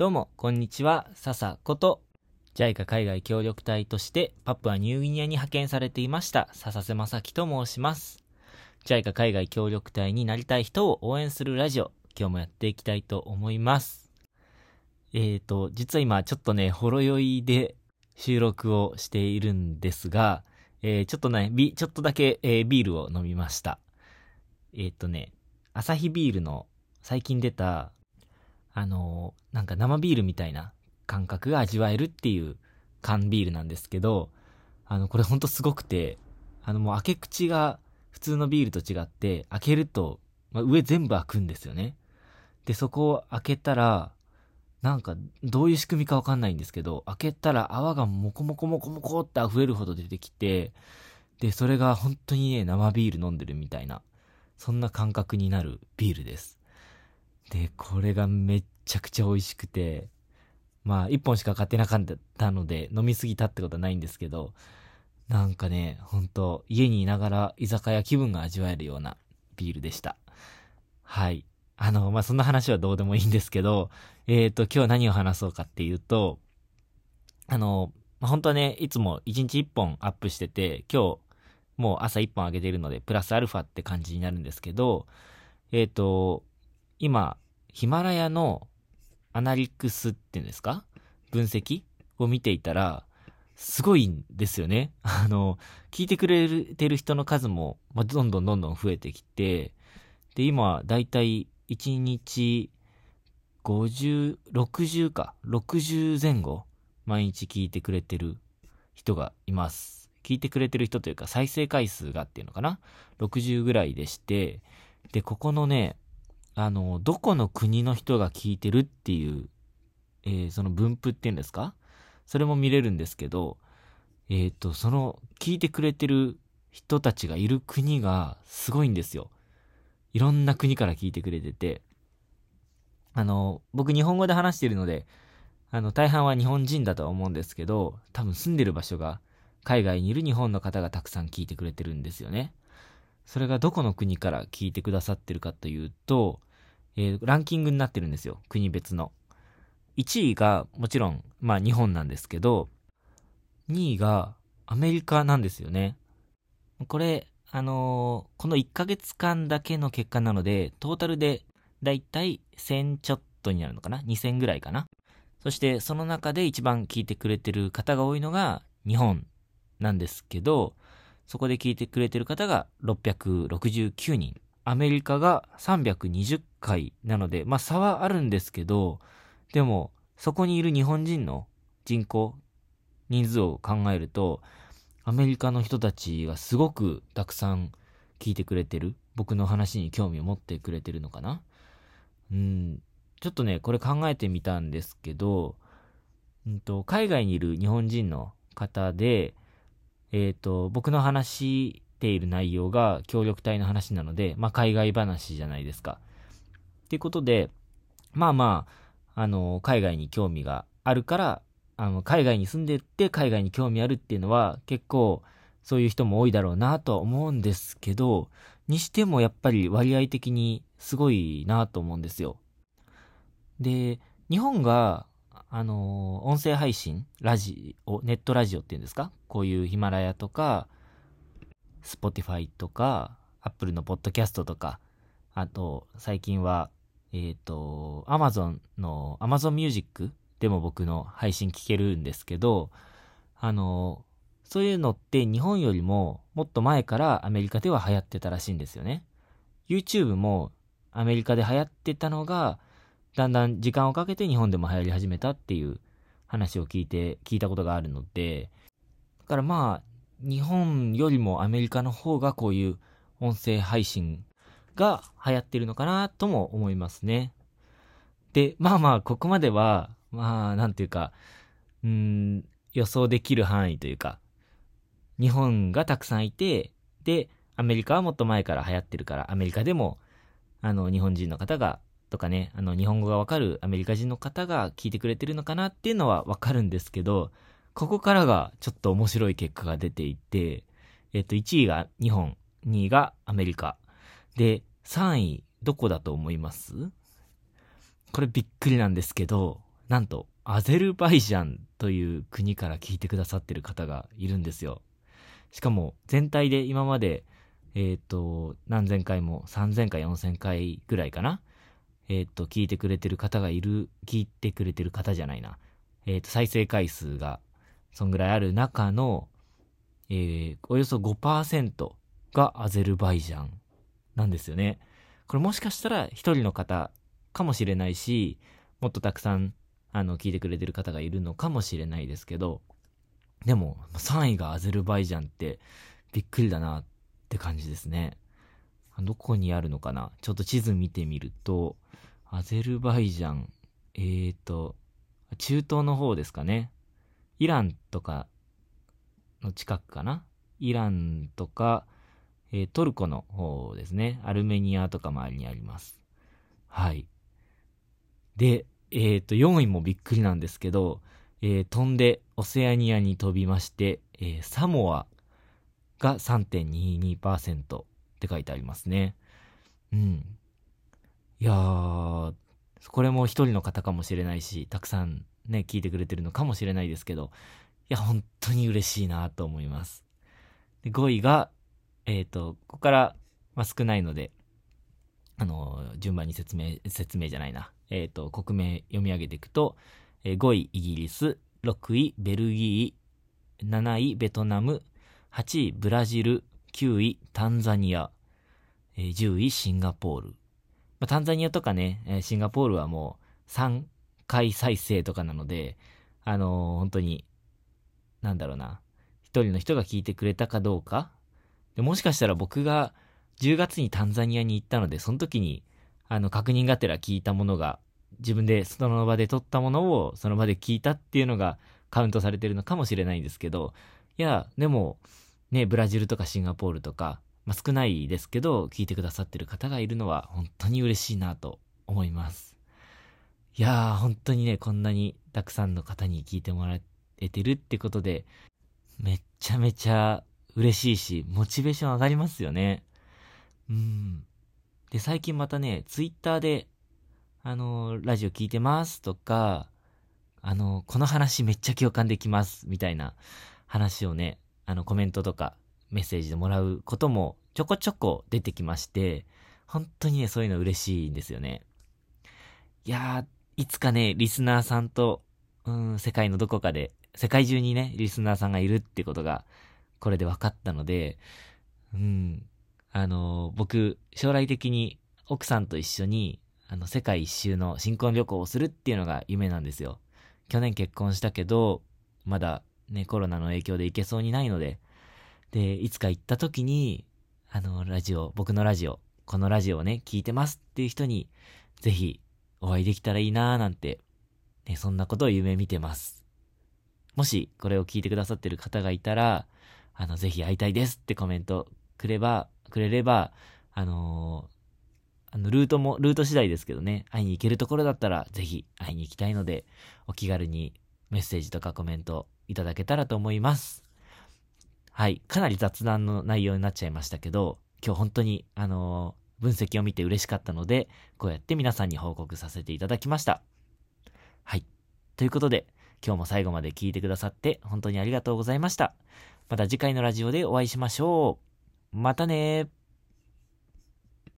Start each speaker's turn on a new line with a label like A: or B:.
A: どうも、こんにちは。笹こと、JICA 海外協力隊としてパプアニューギニアに派遣されていました、笹瀬正樹と申します。JICA 海外協力隊になりたい人を応援するラジオ、今日もやっていきたいと思います。えーと、実は今ちょっとね、ほろ酔いで収録をしているんですが、えー、ちょっとね、ビ、ちょっとだけ、えー、ビールを飲みました。えっ、ー、とね、アサヒビールの最近出た、あの、なんか生ビールみたいな感覚が味わえるっていう缶ビールなんですけど、あの、これほんとすごくて、あのもう開け口が普通のビールと違って、開けると、まあ、上全部開くんですよね。で、そこを開けたら、なんか、どういう仕組みかわかんないんですけど、開けたら泡がモコモコモコモコって溢れるほど出てきて、で、それが本当にね、生ビール飲んでるみたいな、そんな感覚になるビールです。で、これがめっちゃくちゃ美味しくて、まあ、一本しか買ってなかったので、飲みすぎたってことはないんですけど、なんかね、ほんと、家にいながら居酒屋気分が味わえるようなビールでした。はい。あの、まあ、そんな話はどうでもいいんですけど、えっ、ー、と、今日何を話そうかっていうと、あの、まあ、本当はね、いつも1日1本アップしてて、今日、もう朝1本上げてるので、プラスアルファって感じになるんですけど、えっ、ー、と、今、ヒマラヤのアナリクスっていうんですか？分析を見ていたら、すごいんですよね。あの、聞いてくれてる人の数も、まあ、どんどんどんどん増えてきて、で、今、だいたい1日50、60か、60前後、毎日聞いてくれてる人がいます。聞いてくれてる人というか、再生回数がっていうのかな ?60 ぐらいでして、で、ここのね、あの、どこの国の人が聞いてるっていう、えー、その分布っていうんですか？それも見れるんですけど、えっ、ー、と、その、聞いてくれてる人たちがいる国がすごいんですよ。いろんな国から聞いてくれてて、あの、僕日本語で話してるので、あの、大半は日本人だとは思うんですけど、多分住んでる場所が海外にいる日本の方がたくさん聞いてくれてるんですよね。それがどこの国から聞いてくださってるかというと、えー、ランキングになってるんですよ。国別の。1位がもちろん、まあ日本なんですけど、2位がアメリカなんですよね。これ、あのー、この1ヶ月間だけの結果なので、トータルでだいたい1000ちょっとになるのかな ?2000 ぐらいかな？そしてその中で一番聞いてくれてる方が多いのが日本なんですけど、そこで聞いてくれてる方が669人。アメリカが320回なので、まあ差はあるんですけど、でもそこにいる日本人の人口、人数を考えると、アメリカの人たちがすごくたくさん聞いてくれてる。僕の話に興味を持ってくれてるのかなうん、ちょっとね、これ考えてみたんですけど、うんと、海外にいる日本人の方で、えっ、ー、と、僕の話ている内容が協力隊の話なので、まあ、海外話じゃないですか。っていうことで、まあまあ、あの、海外に興味があるから、あの、海外に住んでって海外に興味あるっていうのは結構そういう人も多いだろうなとは思うんですけど、にしてもやっぱり割合的にすごいなと思うんですよ。で、日本が、あの、音声配信、ラジオ、ネットラジオっていうんですか？こういうヒマラヤとか、スポティファイとか、アップルのポッドキャストとか、あと、最近は、えっ、ー、と、アマゾンの、アマゾンミュージックでも僕の配信聞けるんですけど、あの、そういうのって日本よりももっと前からアメリカでは流行ってたらしいんですよね。YouTube もアメリカで流行ってたのが、だんだん時間をかけて日本でも流行り始めたっていう話を聞いて、聞いたことがあるので、だからまあ、日本よりもアメリカの方がこういう音声配信が流行ってるのかなとも思いますね。で、まあまあ、ここまでは、まあ、なんていうか、うん、予想できる範囲というか、日本がたくさんいて、で、アメリカはもっと前から流行ってるから、アメリカでも、あの、日本人の方が、とかね、あの、日本語がわかるアメリカ人の方が聞いてくれてるのかなっていうのはわかるんですけど、ここからがちょっと面白い結果が出ていて、えっと、1位が日本、2位がアメリカ。で、3位、どこだと思います？これびっくりなんですけど、なんと、アゼルバイジャンという国から聞いてくださってる方がいるんですよ。しかも、全体で今まで、えっ、ー、と、何千回も、3000回、4000回ぐらいかな？えっ、ー、と、聞いてくれてる方がいる、聞いてくれてる方じゃないな。えっ、ー、と、再生回数が、そんぐらいある中の、えー、およそ5%がアゼルバイジャンなんですよね。これもしかしたら一人の方かもしれないし、もっとたくさん、あの、聞いてくれてる方がいるのかもしれないですけど、でも、3位がアゼルバイジャンってびっくりだなって感じですね。どこにあるのかな？ちょっと地図見てみると、アゼルバイジャン、えーと、中東の方ですかね。イランとかの近くかな？イランとか、えー、トルコの方ですね。アルメニアとか周りにあります。はい。で、えっ、ー、と、4位もびっくりなんですけど、えー、飛んでオセアニアに飛びまして、えー、サモアが3.22%って書いてありますね。うん。いやー、これも一人の方かもしれないし、たくさんね、聞いてくれてるのかもしれないですけど、いや、本当に嬉しいなと思います。で5位が、えっ、ー、と、ここから、まあ、少ないので、あの、順番に説明、説明じゃないな。えっ、ー、と、国名読み上げていくと、えー、5位イギリス、6位ベルギー、7位ベトナム、8位ブラジル、9位タンザニア、えー、10位シンガポール。まあ、タンザニアとかね、シンガポールはもう3回再生とかなので、あのー、本当に、なんだろうな、一人の人が聞いてくれたかどうか。でもしかしたら僕が10月にタンザニアに行ったので、その時に、あの、確認がてら聞いたものが、自分でその場で撮ったものをその場で聞いたっていうのがカウントされてるのかもしれないんですけど、いや、でも、ね、ブラジルとかシンガポールとか、まあ、少ないですけど、聞いてくださってる方がいるのは本当に嬉しいなと思います。いやー、本当にね、こんなにたくさんの方に聞いてもらえてるってことで、めっちゃめちゃ嬉しいし、モチベーション上がりますよね。うん。で、最近またね、ツイッターで、あのー、ラジオ聞いてますとか、あのー、この話めっちゃ共感できます、みたいな話をね、あの、コメントとかメッセージでもらうこともちょこちょこ出てきまして、本当にね、そういうの嬉しいんですよね。いやー、いつかね、リスナーさんと、うん、世界のどこかで、世界中にね、リスナーさんがいるってことが、これで分かったので、うん、あの、僕、将来的に奥さんと一緒に、あの、世界一周の新婚旅行をするっていうのが夢なんですよ。去年結婚したけど、まだね、コロナの影響で行けそうにないので、で、いつか行った時に、あの、ラジオ、僕のラジオ、このラジオをね、聞いてますっていう人に、ぜひ、お会いできたらいいなーなんて、ね、そんなことを夢見てます。もし、これを聞いてくださってる方がいたら、あの、ぜひ会いたいですってコメントくれば、くれれば、あのー、あの、ルートも、ルート次第ですけどね、会いに行けるところだったら、ぜひ会いに行きたいので、お気軽にメッセージとかコメントいただけたらと思います。はい。かなり雑談の内容になっちゃいましたけど、今日本当に、あの分析を見て嬉しかったので、こうやって皆さんに報告させていただきました。はい。ということで、今日も最後まで聞いてくださって本当にありがとうございました。また次回のラジオでお会いしましょう。またね